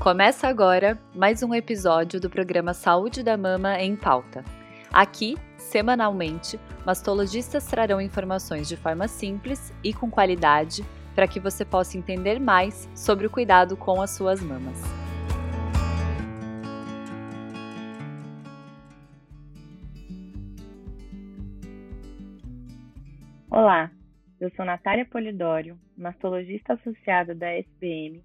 Começa agora mais um episódio do programa Saúde da Mama em Pauta. Aqui, semanalmente, mastologistas trarão informações de forma simples e com qualidade para que você possa entender mais sobre o cuidado com as suas mamas. Olá, eu sou Natália Polidório, mastologista associada da SBM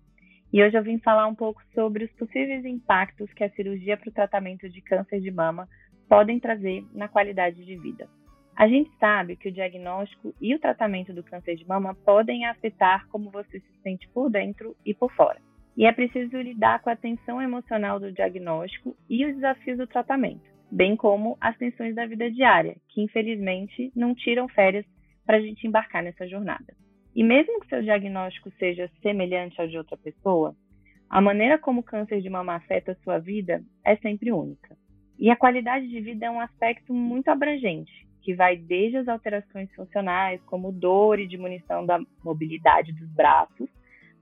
e hoje eu vim falar um pouco sobre os possíveis impactos que a cirurgia para o tratamento de câncer de mama podem trazer na qualidade de vida. A gente sabe que o diagnóstico e o tratamento do câncer de mama podem afetar como você se sente por dentro e por fora. E é preciso lidar com a tensão emocional do diagnóstico e os desafios do tratamento, bem como as tensões da vida diária, que infelizmente não tiram férias para a gente embarcar nessa jornada. E mesmo que seu diagnóstico seja semelhante ao de outra pessoa, a maneira como o câncer de mama afeta a sua vida é sempre única. E a qualidade de vida é um aspecto muito abrangente, que vai desde as alterações funcionais, como dor e diminuição da mobilidade dos braços,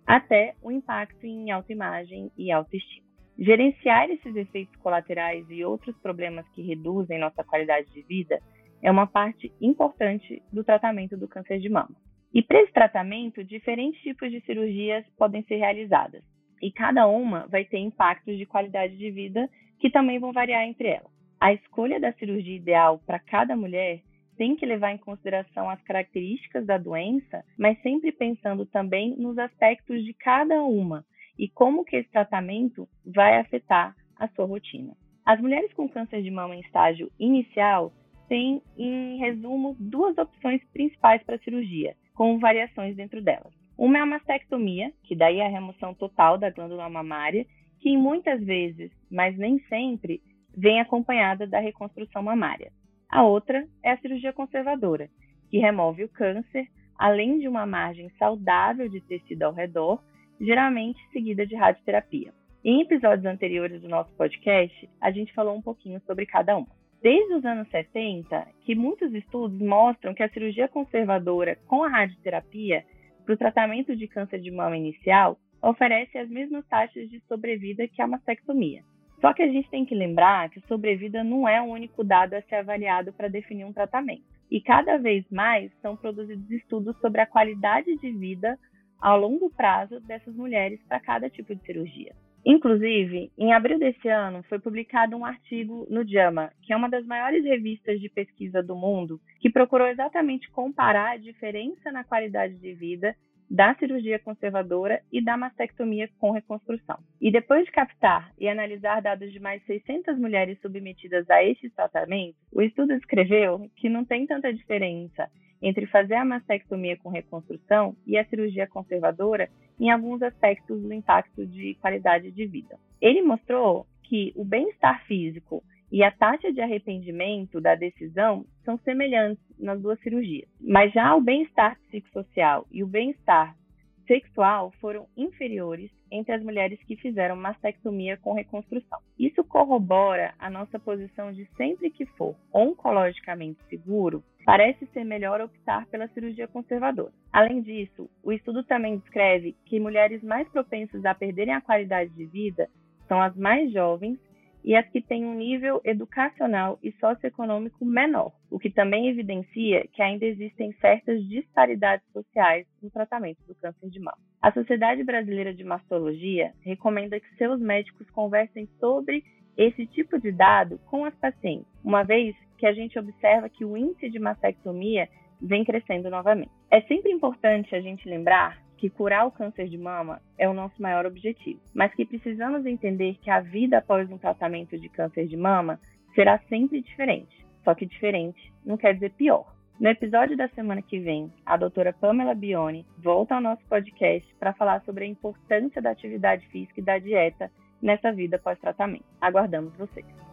até o impacto em autoimagem e autoestima. Gerenciar esses efeitos colaterais e outros problemas que reduzem nossa qualidade de vida é uma parte importante do tratamento do câncer de mama. E para esse tratamento, diferentes tipos de cirurgias podem ser realizadas. E cada uma vai ter impactos de qualidade de vida que também vão variar entre elas. A escolha da cirurgia ideal para cada mulher tem que levar em consideração as características da doença, mas sempre pensando também nos aspectos de cada uma e como que esse tratamento vai afetar a sua rotina. As mulheres com câncer de mama em estágio inicial têm, em resumo, duas opções principais para a cirurgia, com variações dentro delas. Uma é a mastectomia, que daí é a remoção total da glândula mamária, que muitas vezes, mas nem sempre, vem acompanhada da reconstrução mamária. A outra é a cirurgia conservadora, que remove o câncer, além de uma margem saudável de tecido ao redor, geralmente seguida de radioterapia. Em episódios anteriores do nosso podcast, a gente falou um pouquinho sobre cada uma desde os anos 70 que muitos estudos mostram que a cirurgia conservadora com a radioterapia para o tratamento de câncer de mama inicial oferece as mesmas taxas de sobrevida que a mastectomia. Só que a gente tem que lembrar que sobrevida não é o único dado a ser avaliado para definir um tratamento. E cada vez mais são produzidos estudos sobre a qualidade de vida a longo prazo dessas mulheres para cada tipo de cirurgia. Inclusive, em abril desse ano, foi publicado um artigo no JAMA, que é uma das maiores revistas de pesquisa do mundo, que procurou exatamente comparar a diferença na qualidade de vida da cirurgia conservadora e da mastectomia com reconstrução. E depois de captar e analisar dados de mais 600 mulheres submetidas a estes tratamentos, o estudo escreveu que não tem tanta diferença entre fazer a mastectomia com reconstrução e a cirurgia conservadora em alguns aspectos do impacto de qualidade de vida. Ele mostrou que o bem-estar físico e a taxa de arrependimento da decisão são semelhantes nas duas cirurgias, mas já o bem-estar psicossocial e o bem-estar sexual foram inferiores entre as mulheres que fizeram mastectomia com reconstrução. Isso corrobora a nossa posição de sempre que for oncologicamente seguro, parece ser melhor optar pela cirurgia conservadora. Além disso, o estudo também descreve que mulheres mais propensas a perderem a qualidade de vida são as mais jovens e as que têm um nível educacional e socioeconômico menor, o que também evidencia que ainda existem certas disparidades sociais no tratamento do câncer de mama. A Sociedade Brasileira de Mastologia recomenda que seus médicos conversem sobre esse tipo de dado com as pacientes, uma vez que a gente observa que o índice de mastectomia vem crescendo novamente. É sempre importante a gente lembrar que curar o câncer de mama é o nosso maior objetivo, mas que precisamos entender que a vida após um tratamento de câncer de mama será sempre diferente. Só que diferente não quer dizer pior. No episódio da semana que vem, a doutora Pamela Bione volta ao nosso podcast para falar sobre a importância da atividade física e da dieta nessa vida pós-tratamento. Aguardamos vocês!